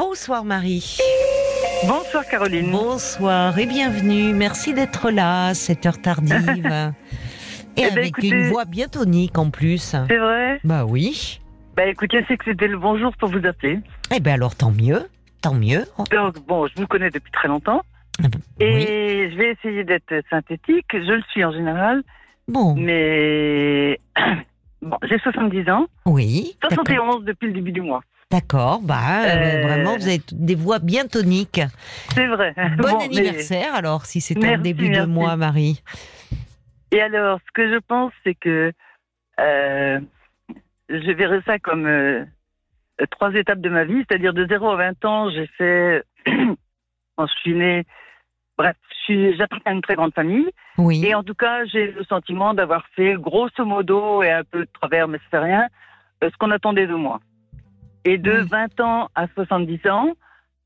Bonsoir Marie. Bonsoir Caroline. Bonsoir et bienvenue. Merci d'être là à cette heure tardive. et Eh ben, avec écoutez- une voix bien tonique en plus. C'est vrai Bah oui. Bah écoutez, c'est que c'était le bonjour pour vous appeler. Eh ben alors tant mieux. Tant mieux. Donc bon, je vous connais depuis très longtemps. Ah ben, Et Oui. je vais essayer d'être synthétique. Je le suis en général. Bon. Mais bon, j'ai 70 ans. Oui. d'accord. 71 depuis le début du mois. D'accord. Bah euh, Euh, vraiment, vous avez des voix bien toniques. C'est vrai. Bon, Bon, mais- anniversaire alors si c'est en Merci, début de mois, Marie. Et alors, ce que je pense, c'est que euh, je verrais ça comme euh, trois étapes de ma vie, c'est-à-dire de 0 à 20 ans, j'ai fait, quand je suis née, bref, j'appartiens à une très grande famille, Oui. et en tout cas, j'ai le sentiment d'avoir fait grosso modo, et un peu de travers, mais fait rien, ce qu'on attendait de moi. Et de Oui. 20 ans à 70 ans,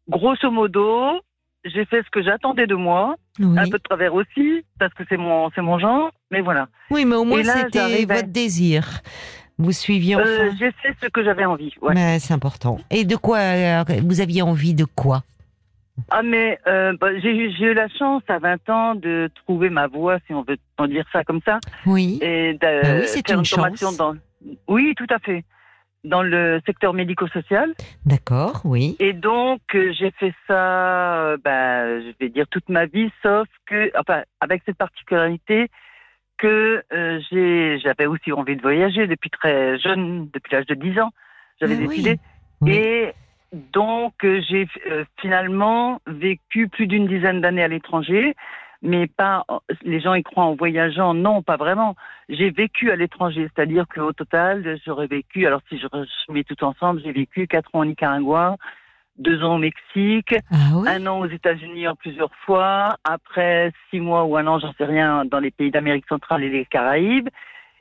grosso modo, j'ai fait ce que j'attendais de moi, Oui. un peu de travers aussi, parce que c'est mon, c'est mon genre, mais voilà. Oui, mais au moins c'était à- votre désir. Vous suiviez enfin. Euh, j'ai fait ce que j'avais envie. Ouais. Mais c'est important. Et de quoi euh, vous aviez envie de quoi? Ah, mais euh, bah, j'ai eu la chance à 20 ans de trouver ma voie, si on veut en dire ça comme ça, Oui. et de Bah oui, c'est une formation chance. dans. Oui, tout à fait. Dans le secteur médico-social. D'accord, oui. Et donc, euh, j'ai fait ça, euh, bah, je vais dire toute ma vie, sauf que, enfin, avec cette particularité que euh, j'ai, j'avais aussi envie de voyager depuis très jeune, depuis l'âge de 10 ans. J'avais Ah décidé. Oui. Et donc, euh, j'ai finalement vécu plus d'une dizaine d'années à l'étranger, mais pas. Les gens y croient en voyageant. Non, pas vraiment. J'ai vécu à l'étranger, c'est-à-dire qu'au total, j'aurais vécu. Alors, si je, mets tout ensemble, j'ai vécu quatre ans au Nicaragua, deux ans au Mexique, Ah oui? un an aux États-Unis en plusieurs fois, après six mois ou un an, j'en sais rien, dans les pays d'Amérique centrale et les Caraïbes.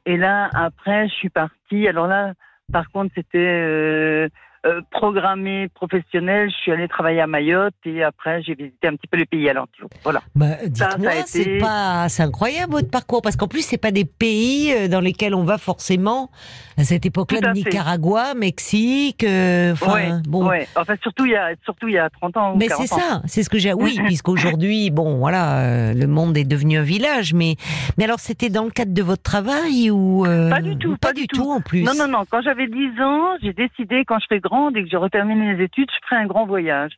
Et là, après, je suis partie. Alors là, par contre, c'était euh, euh, programmé professionnel. Je suis allée travailler à Mayotte et après, j'ai visité un petit peu les pays alentours. Voilà. Bah, dites-moi, été- c'est pas, c'est incroyable votre parcours parce qu'en plus c'est pas des pays euh, dans lesquels on va forcément à cette époque-là de. Nicaragua, Mexique, euh, enfin ouais, bon. ouais. Enfin, surtout il y a, surtout il y a 30 ans ou Mais 40 c'est ça, c'est ce que j'ai. Oui, puisqu'aujourd'hui, bon, voilà, euh, le monde est devenu un village. Mais, mais alors, c'était dans le cadre de votre travail ou euh, Pas du tout, ou Pas, pas du tout, en plus? Non, non, non. Quand j'avais 10 ans, j'ai décidé, quand je serai grande et que j'aurai terminé les études, je ferai un grand voyage.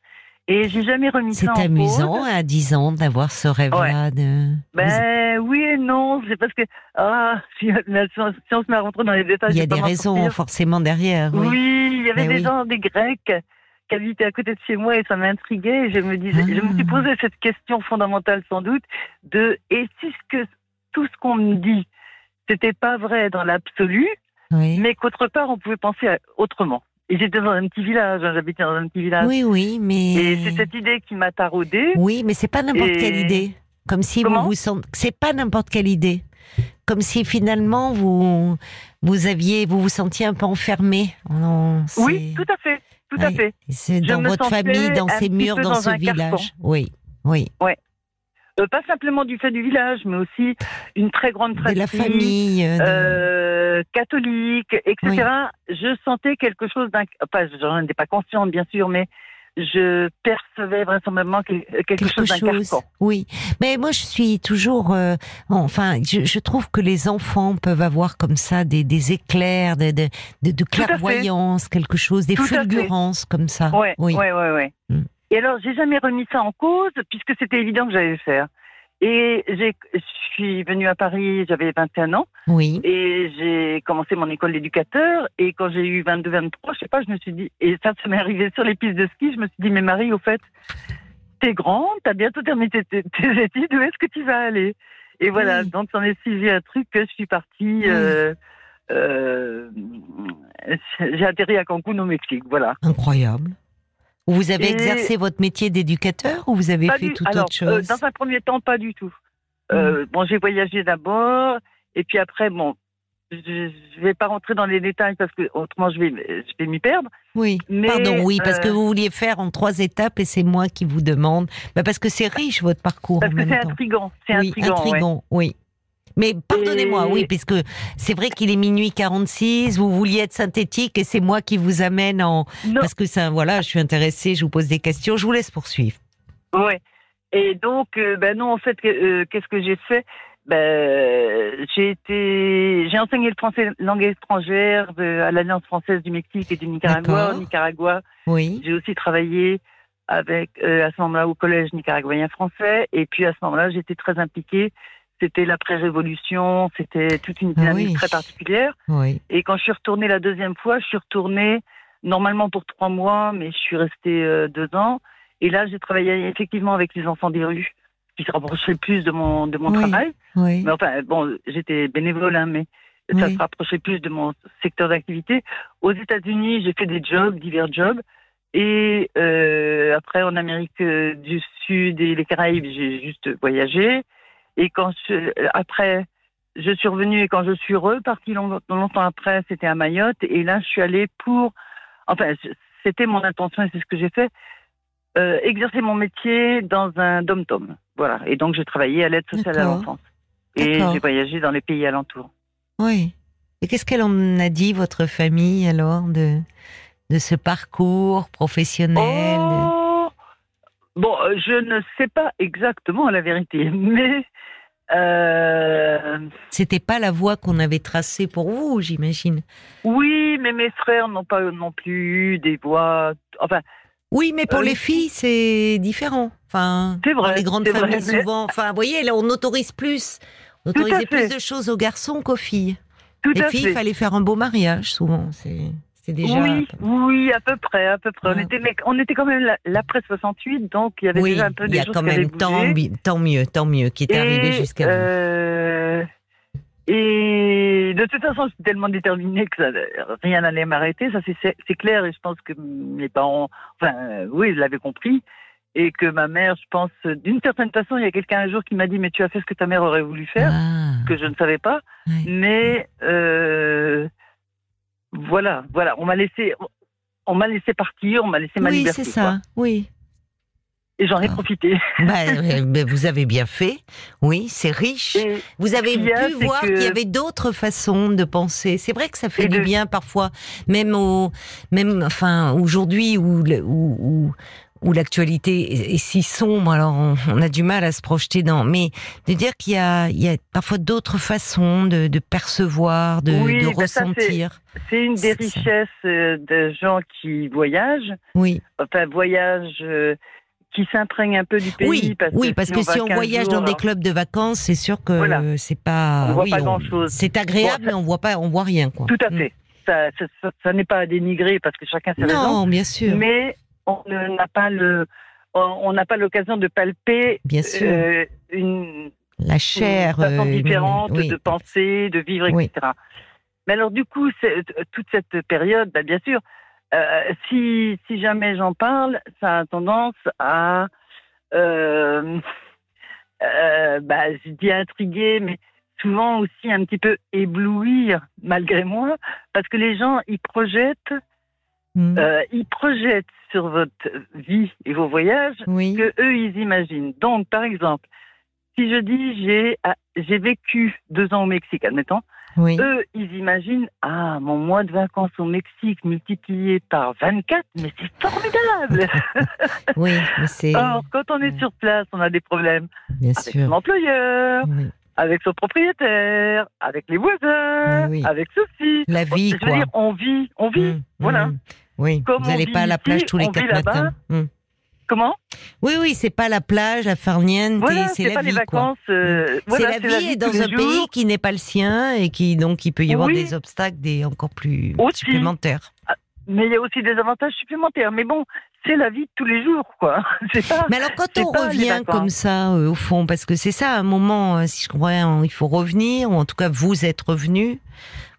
Et j'ai jamais remis C'est ça en amusant cause. à 10 ans d'avoir ce rêve-là. De... Vous- Ben oui et non, c'est parce que ah, si, on se met à rentrer dans les détails, Il y a des raisons sortir. forcément derrière. Oui. Oui. il y avait Mais des oui. gens, des Grecs, qui habitaient à côté de chez moi et ça m'intriguait. Je me disais, je me suis Ah. posé cette question fondamentale sans doute de et si ce que tout ce qu'on me dit, c'était pas vrai dans l'absolu, Oui. mais qu'autre part on pouvait penser à- autrement. Et j'étais dans un petit village, hein, j'habitais dans un petit village. oui, oui, mais. Et c'est cette idée qui m'a taraudée. Oui, mais c'est pas n'importe Et- quelle idée. Comme si Comment vous vous sentez. C'est pas n'importe quelle idée. Comme si finalement vous vous aviez vous vous sentiez un peu enfermé. Non, Oui, tout à fait, tout à fait. C'est dans votre famille, dans ces murs, dans, dans ce village. Oui, oui. Euh, pas simplement du fait du village, mais aussi une très grande De fratrie. la famille. euh, de- euh, catholique, etc. Je sentais quelque chose d'un. Enfin, j'en étais pas consciente, bien sûr, mais je percevais vraisemblablement que- quelque, quelque chose d'un. Oui, mais moi je suis toujours, euh, enfin, je, je trouve que les enfants peuvent avoir comme ça des, des éclairs, de, de, de, de clairvoyance, quelque chose, des Tout fulgurances comme ça. Ouais, oui. ouais, ouais. Mm. Et alors, j'ai jamais remis ça en cause, puisque c'était évident que j'allais le faire. Et je suis venue à Paris, j'avais 21 ans, Oui. et j'ai commencé mon école d'éducateur. Et quand j'ai eu 22, 23, je sais pas, je me suis dit, et ça, ça m'est arrivé sur les pistes de ski, je me suis dit, mais Marie, au fait, t'es grande, t'as bientôt terminé tes, tes- tes études, où est-ce que tu vas aller? Et voilà, Oui. donc j'en ai suivi un truc que je suis partie. Euh, euh, j'ai atterri à Cancun au Mexique, voilà. Incroyable. Vous avez Et- exercé votre métier d'éducateur ou vous avez Pas fait du- alors, autre euh, chose? dans un premier temps, pas du tout. Euh, Bon, j'ai voyagé d'abord, et puis après, bon, je ne vais pas rentrer dans les détails parce que autrement je vais, je vais m'y perdre. Oui. mais, Pardon, oui, parce que euh, vous vouliez faire en trois étapes et c'est moi qui vous demande. Bah, parce que c'est riche votre parcours Parce en que c'est temps. intriguant. C'est oui, intriguant, ouais. intriguant, oui. Mais pardonnez-moi, oui, puisque c'est vrai qu'il est minuit 46, vous vouliez être synthétique et c'est moi qui vous amène en... Parce que ça, voilà, je suis intéressée, je vous pose des questions, je vous laisse poursuivre. Ouais. Et donc, euh, ben non, en fait, euh, qu'est-ce que j'ai fait? Ben, j'ai été, j'ai enseigné le français langue étrangère à l'Alliance française du Mexique et du Nicaragua. Au Nicaragua, oui. J'ai aussi travaillé avec euh, à ce moment-là au collège nicaraguayen français. Et puis à ce moment-là, j'étais très impliquée. C'était l'après-révolution, c'était toute une dynamique très particulière. Oui. Et quand je suis retournée la deuxième fois, je suis retournée normalement pour trois mois, mais je suis restée deux ans. Et là, j'ai travaillé effectivement avec les enfants des rues qui se rapprochait plus de mon de mon travail. Mais enfin, bon, j'étais bénévole, hein, mais ça se rapprochait plus de mon secteur d'activité. Aux États-Unis, j'ai fait des jobs, divers jobs. Et euh, après, en Amérique du Sud et les Caraïbes, j'ai juste voyagé. Et quand je, après, je suis revenue et quand je suis repartie longtemps après, c'était à Mayotte. Et là, je suis allée pour, enfin, c'était mon intention et c'est ce que j'ai fait, euh, exercer mon métier dans un dom-tom. Voilà. Et donc, j'ai travaillé à l'aide sociale à l'enfance. Et j'ai voyagé dans les pays alentours. Oui. Et qu'est-ce qu'elle en a dit, votre famille, alors, de, de ce parcours professionnel oh Bon, euh, je ne sais pas exactement la vérité, mais. Euh... C'était pas la voie qu'on avait tracée pour vous, j'imagine. Oui, mais mes frères n'ont pas non plus eu des voies. Enfin, oui, mais pour euh, les filles, c'est différent. Enfin, vrai, les grandes familles, souvent. Enfin, vous voyez, là, on autorise plus. On autorisait plus de choses aux garçons qu'aux filles. les filles, il fallait faire un beau mariage, souvent. C'est déjà. Oui, oui, à peu près, à peu près. On, était, on était quand même l'après 68, donc il y avait déjà un peu des choses. Il y a quand même tant, mieux, tant mieux, qui est arrivé jusqu'à euh, et de toute façon, j'étais tellement déterminée que rien n'allait m'arrêter. Ça, c'est clair. Et je pense que mes parents, enfin, euh, oui, ils l'avaient compris. Et que ma mère, je pense, d'une certaine façon, il y a quelqu'un un jour qui m'a dit, mais tu as fait ce que ta mère aurait voulu faire, ah. que je ne savais pas. Mais euh, voilà, voilà, on m'a laissé, on m'a laissé partir, on m'a laissé ma oui, liberté. Oui, c'est ça. Oui et j'en ai ah. profité. Bah, vous avez bien fait. Oui, c'est riche. vous avez pu voir qu'il y avait d'autres façons de penser. C'est vrai que ça fait du bien parfois, même au, même, enfin, aujourd'hui où, où, où, l'actualité est, si sombre, alors on, a du mal à se projeter dans. Mais de dire qu'il y a, il y a parfois d'autres façons de, de, percevoir, de, de bah ressentir. C'est une des richesses euh, de gens qui voyagent. Oui. Enfin, voyagent. Euh, qui s'imprègne un peu du pays. Oui, parce oui, que, parce si, que si on voyage dans des clubs de vacances, c'est sûr que c'est pas. On voit pas grand chose. C'est agréable, mais on voit pas, on voit rien, quoi. Tout à mm. fait. Ça, ça, n'est pas à dénigrer parce que chacun ses raisons. Non, bien sûr. Mais on n'a pas le, on n'a pas l'occasion de palper. Bien sûr. Euh, une la chair une façon euh, différente de penser, de vivre, etc. Mais alors du coup, toute cette période, bah, bien sûr, euh, si, si jamais j'en parle, ça a tendance à, bah, je dis intriguer, mais souvent aussi un petit peu éblouir, malgré moi, parce que les gens, ils projettent, hmm. euh, ils projettent sur votre vie et vos voyages que eux, ils imaginent. Donc, par exemple, si je dis j'ai j'ai vécu deux ans au Mexique, admettons, eux, ils imaginent, ah, mon mois de vacances au Mexique multiplié par 24, mais c'est formidable Oui, mais c'est... Or, quand on est sur place, on a des problèmes Bien avec son employeur, avec son propriétaire, avec les voisins, avec ceci. La vie, Je veux dire, on vit, on vit, mmh, voilà. Mmh. Oui, vous n'allez pas à la plage tous les quatre matins. Mmh. Comment? Oui, oui, c'est pas la plage à Farniente, c'est la pas vie. Les vacances, euh, c'est la, vie dans un pays qui n'est pas le sien et qui donc il peut y avoir des obstacles des encore plus supplémentaires. Ah, mais il y a aussi des avantages supplémentaires. Mais bon, c'est la vie de tous les jours, quoi. Pas, mais alors quand on revient comme ça, euh, au fond, parce que c'est ça, un moment, euh, si je comprends, il faut revenir, ou en tout cas vous êtes revenu.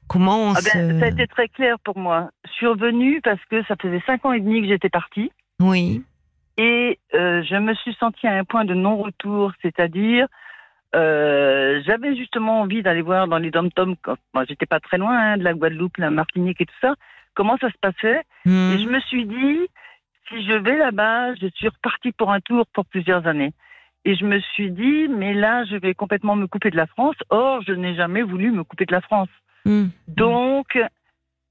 Comment on ah ben, Ça a été très clair pour moi. Je suis revenue parce que ça faisait cinq ans et demi que j'étais partie. Oui. Et euh, je me suis sentie à un point de non-retour, c'est-à-dire euh, j'avais justement envie d'aller voir dans les dom-toms, moi j'étais pas très loin hein, de la Guadeloupe, la Martinique et tout ça, comment ça se passait. Mmh. Et je me suis dit, si je vais là-bas, je suis repartie pour un tour pour plusieurs années. Et je me suis dit, mais là, je vais complètement me couper de la France. Or, je n'ai jamais voulu me couper de la France. Hmm. Donc,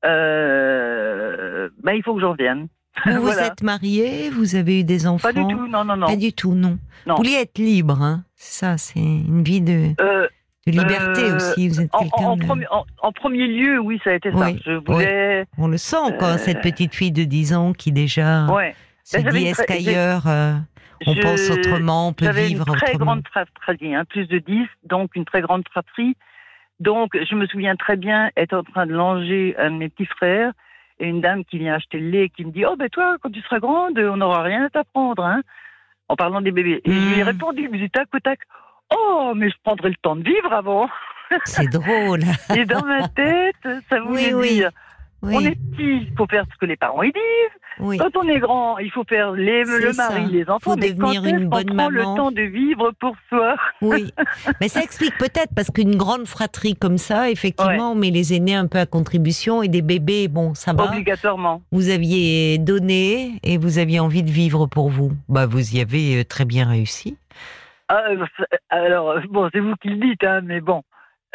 euh, bah, il faut que j'en revienne. Vous, vous êtes marié, vous avez eu des enfants Pas du tout, non, non, non. Pas du tout, non. Vous vouliez être libre, hein ça, c'est une vie de, euh, de liberté euh, aussi. Vous êtes quelqu'un en, en, premier lieu, oui, ça a été ça. Je voulais. On le sent, quoi, cette petite fille de 10 ans qui déjà ouais. se ben, dit est-ce qu'ailleurs on pense autrement, on peut vivre une très grande fratrie, hein, plus de 10, donc une très grande fratrie. Donc, je me souviens très bien être en train de langer un de mes petits frères et une dame qui vient acheter le lait qui me dit Oh, ben toi, quand tu seras grande, on n'aura rien à t'apprendre, hein, en parlant des bébés. Et je lui ai hmm. répondu, mais tac, tac, Oh, mais je prendrai le temps de vivre avant. C'est drôle. et dans ma tête, ça voulait oui, dire on est petit, il faut faire ce que les parents ils disent. Quand on est grand, il faut faire les, le mari, les enfants. Faut mais devenir une bonne on prend le temps de vivre pour soi. Oui, mais ça explique peut-être parce qu'une grande fratrie comme ça, effectivement, on met les aînés un peu à contribution et des bébés, bon, ça va. Obligatoirement. Vous aviez donné et vous aviez envie de vivre pour vous. Bah, vous y avez euh, très bien réussi. Ah, euh, alors, bon, c'est vous qui le dites, hein, mais bon.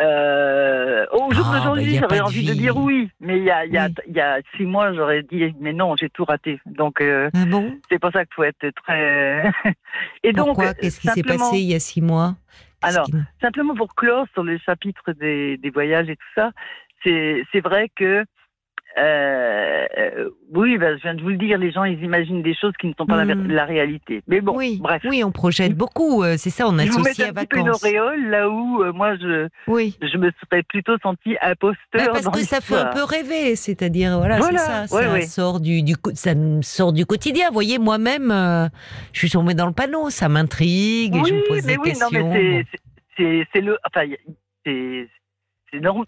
Euh, au jour ah, d'aujourd'hui, j'aurais envie de, dire oui, mais il y a, y, a, y a six mois, j'aurais dit mais non, j'ai tout raté. Donc euh, ah bon? c'est pour ça qu'il faut être très. Et donc, qu'est-ce qui s'est passé il y a six mois? Alors, simplement pour clore sur le chapitre des, des voyages et tout ça, c'est vrai que euh, oui, ben, je viens de vous le dire, les gens, ils imaginent des choses qui ne sont pas la, hmm. réalité. Mais bon, oui, bref. Oui, on projette beaucoup, euh, c'est ça, on associe à vacances. un petit peu une auréole là où euh, moi, je, oui. je me serais plutôt senti imposteur. Bah, parce que ça fait un peu rêver, c'est-à-dire, voilà, c'est ça, ça, Sort du, du, ça sort du quotidien. Vous voyez, moi-même, je suis tombée dans le panneau, ça m'intrigue, et je me pose des questions. Non, mais c'est le. Enfin, c'est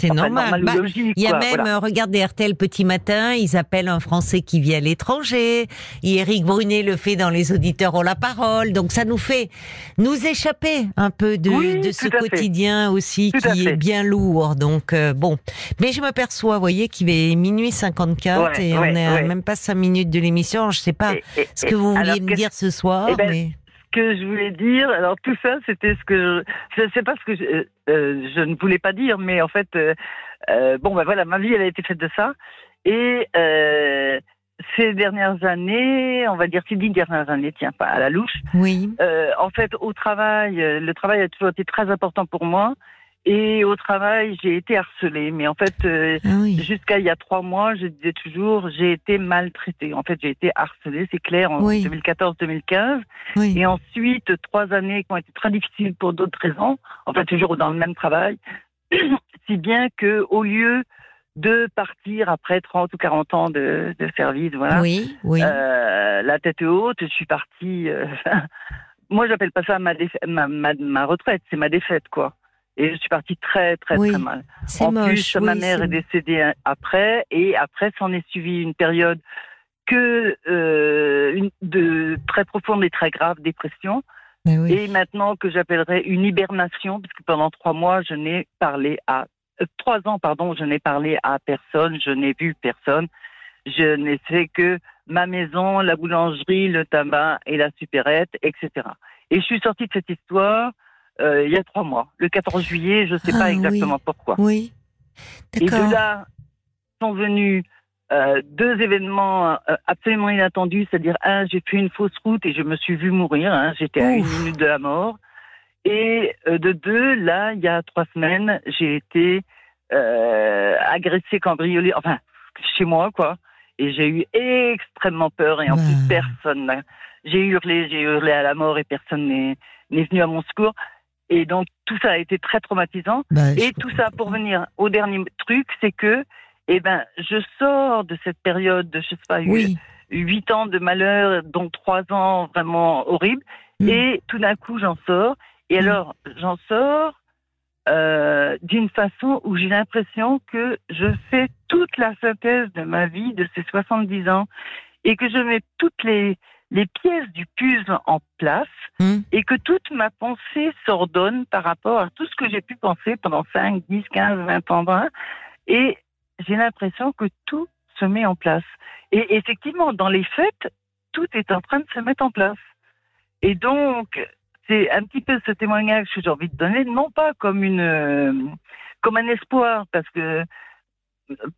c'est normal. Bah, il y a même, euh, regardez RTL Petit Matin, ils appellent un Français qui vit à l'étranger. Éric Brunet le fait dans Les auditeurs ont la parole. Donc ça nous fait nous échapper un peu de, de ce quotidien aussi qui est bien lourd. Donc euh, bon. Mais je m'aperçois, vous voyez, qu'il est minuit 54 et on est à même pas 5 minutes de l'émission. Je sais pas ce que vous vouliez me dire ce soir. Eh ben, mais que je voulais dire. Alors tout ça, c'était ce que je, sais pas ce que je, euh, je, ne voulais pas dire, mais en fait, euh, euh, bon ben voilà, ma vie elle a été faite de ça. Et euh, ces dernières années, on va dire ces dix dernières années, tiens pas à la louche. Oui. en fait, au travail, le travail a toujours été très important pour moi. Et au travail, j'ai été harcelée. Mais en fait, euh, ah jusqu'à il y a trois mois, je disais toujours, j'ai été maltraitée. En fait, j'ai été harcelée, c'est clair, en 2014-2015. Et ensuite, trois années qui ont été très difficiles pour d'autres raisons. En fait, toujours dans le même travail. si bien que, au lieu de partir après 30 ou 40 ans de, de service, voilà. Oui, oui. Euh, la tête haute, je suis partie. Euh, moi, j'appelle pas ça ma, ma, ma, ma retraite, c'est ma défaite, quoi. Et je suis partie très, très, très mal. En plus, ma mère est... décédée après, et après, s'en est suivi une période que euh, une, de très profonde et très grave dépression. Et maintenant que j'appellerais une hibernation, puisque pendant trois mois, je n'ai parlé à euh, trois ans, pardon, je n'ai parlé à personne, je n'ai vu personne. Je n'ai fait que ma maison, la boulangerie, le tabac et la supérette, etc. Et je suis sortie de cette histoire euh, il y a trois mois, le 14 juillet, je ne sais pas ah exactement pourquoi. Oui. Et de là sont venus euh, deux événements euh, absolument inattendus, c'est-à-dire un, j'ai fait une fausse route et je me suis vu mourir, hein, j'étais à une minute de la mort. Et de deux, là, il y a trois semaines, j'ai été agressée, cambriolée, enfin, chez moi, quoi. Et j'ai eu extrêmement peur et en plus personne. J'ai hurlé, j'ai hurlé à la mort et personne n'est venu à mon secours. Et donc tout ça a été très traumatisant. Bah, et tout ça pour venir au dernier truc, c'est que, eh ben, je sors de cette période de, je sais pas, huit ans de malheur, dont trois ans vraiment horribles. Mm. Et tout d'un coup, j'en sors. Et mm. alors, j'en sors euh, d'une façon où j'ai l'impression que je fais toute la synthèse de ma vie de ces 70 ans et que je mets toutes les les pièces du puzzle en place hmm. et que toute ma pensée s'ordonne par rapport à tout ce que j'ai pu penser pendant 5, 10, 15, 20 ans. 20, et j'ai l'impression que tout se met en place. Et effectivement, dans les fêtes, tout est en train de se mettre en place. Et donc, c'est un petit peu ce témoignage que j'ai envie de donner, non pas comme une, euh, comme un espoir, parce que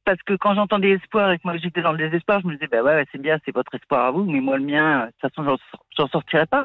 parce que quand j'entendais espoir et que moi j'étais dans le désespoir, je me disais bah ouais, c'est bien, c'est votre espoir à vous, mais moi le mien, de toute façon j'en sortirai pas.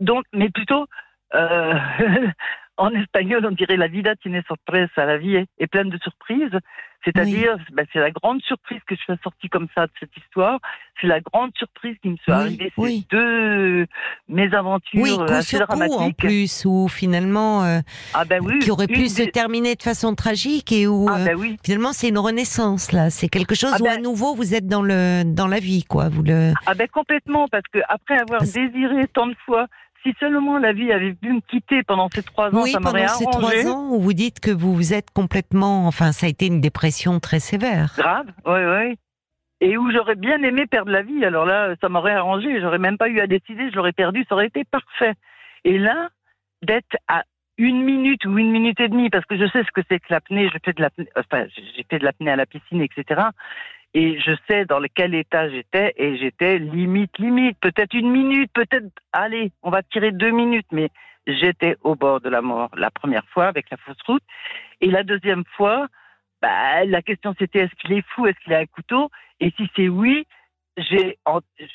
Donc, mais plutôt euh, en espagnol, on dirait la vida tiene sorpresa, la vie est, pleine de surprises. C'est-à-dire, ben, c'est la grande surprise que je suis sortie comme ça de cette histoire. C'est la grande surprise qui me soit arrivée. Ces deux mésaventures oui, assez dramatiques. en plus, où finalement, euh, ah ben oui, qui aurait pu se terminer de façon tragique et où ah ben euh, finalement c'est une renaissance là. C'est quelque chose ah où à ben nouveau vous êtes dans le dans la vie, quoi. Vous le. Ah ben complètement, parce que après avoir désiré tant de fois si seulement la vie avait pu me quitter pendant ces trois ans, ça m'aurait arrangé. pendant ces trois ans où vous dites que vous vous êtes complètement, enfin, ça a été une dépression très sévère. Grave, oui, oui. Et où j'aurais bien aimé perdre la vie. Alors là, ça m'aurait arrangé. J'aurais même pas eu à décider. Je l'aurais perdu. Ça aurait été parfait. Et là, d'être à une minute ou une minute et demie, parce que je sais ce que c'est que l'apnée. Je fais de l'apnée, enfin, j'ai fait de l'apnée à la piscine, etc et je sais dans quel état j'étais et j'étais limite, limite, peut-être une minute, peut-être, allez, on va tirer deux minutes, mais j'étais au bord de la mort la première fois avec la fausse route et la deuxième fois, bah, la question c'était est-ce qu'il est fou, est-ce qu'il a un couteau? Et si c'est oui, j'ai,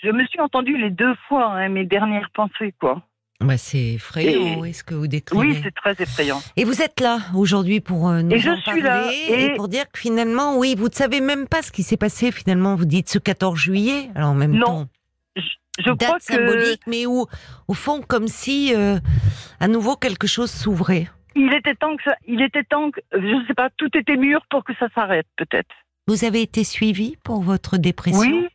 je me suis entendu les deux fois hein, mes dernières pensées quoi. Bah c'est effrayant, est-ce que vous décrivez Oui, c'est très effrayant. Et vous êtes là aujourd'hui pour euh, nous et je en suis là, et... pour dire que finalement, oui, vous ne savez même pas ce qui s'est passé finalement. Vous dites ce 14 juillet, alors en même non. temps. Je, date crois symbolique, mais où, au fond, comme si euh, à nouveau quelque chose s'ouvrait. Il était temps que ça, il était temps que, je ne sais pas, tout était mûr pour que ça s'arrête, peut-être. Vous avez été suivi pour votre dépression? Oui,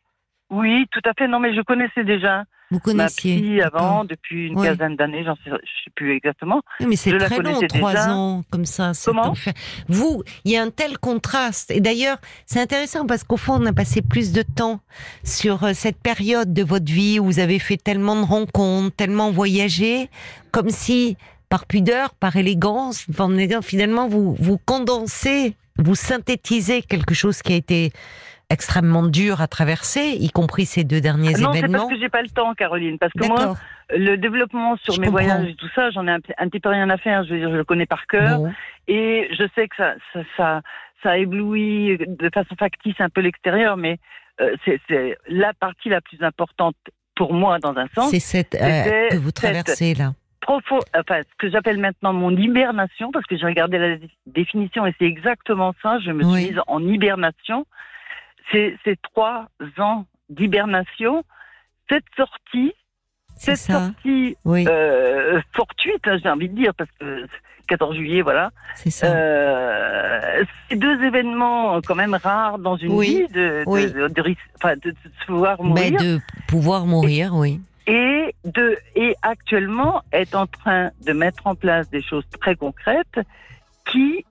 oui, tout à fait. Non, mais je connaissais déjà. Vous connaissiez ma avant, depuis une quinzaine d'années, j'en sais, je sais plus exactement. mais c'est très long, trois ans comme ça. Comment Vous, il y a un tel contraste. Et d'ailleurs, c'est intéressant parce qu'au fond, on a passé plus de temps sur euh, cette période de votre vie où vous avez fait tellement de rencontres, tellement voyagé, comme si, par pudeur, par élégance, finalement, vous vous condensez, vous synthétisez quelque chose qui a été extrêmement dur à traverser, y compris ces deux derniers événements. Non, c'est parce que j'ai pas le temps, Caroline. Parce que moi, le développement sur mes voyages et tout ça, j'en ai un, petit peu rien à faire. Je veux dire, je le connais par cœur. Et je sais que ça, ça, ça, ça éblouit de façon factice un peu l'extérieur, mais euh, c'est la partie la plus importante pour moi dans un sens. C'est cette euh, que vous traversez là. Profond, enfin, ce que j'appelle maintenant mon hibernation, parce que j'ai regardé la définition et c'est exactement ça. Je me suis mise en hibernation ces, ces trois ans d'hibernation, cette sortie, cette sortie euh, fortuite, hein, j'ai envie de dire, parce que 14 juillet, voilà. C'est ça. Euh, ces deux événements quand même rares dans une vie de, de, de, enfin, de, pouvoir mourir. Mais de pouvoir mourir, oui. Et, de, et actuellement est en train de mettre en place des choses très concrètes qui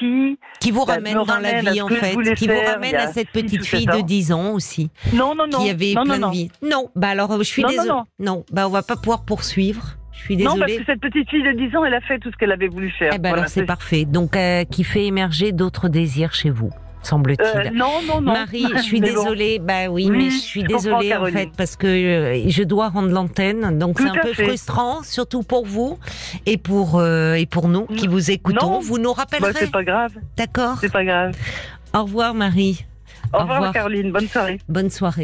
qui qui vous bah, ramène dans la vie en fait, qui vous ramène à cette petite fille de 10 ans aussi. Non non non. Qui avait non, plein non, de vie. Non, bah alors je suis désolée. Non, non, bah on va pas pouvoir poursuivre. Je suis désolée. Non, parce que cette petite fille de 10 ans, elle a fait tout ce qu'elle avait voulu faire. Eh ben alors c'est parfait. Donc, euh, qui fait émerger d'autres désirs chez vous semble-t-il. Euh, non, non, non. Marie, je suis désolée. Bah oui, mais je suis désolée en fait parce que euh, je dois rendre l'antenne, donc c'est un peu frustrant, surtout pour vous et pour euh, et pour nous qui vous écoutons. Vous nous rappellerez. Bah, c'est pas grave. D'accord. C'est pas grave. Au revoir, Marie. Au, revoir, Caroline. Bonne soirée. Bonne soirée.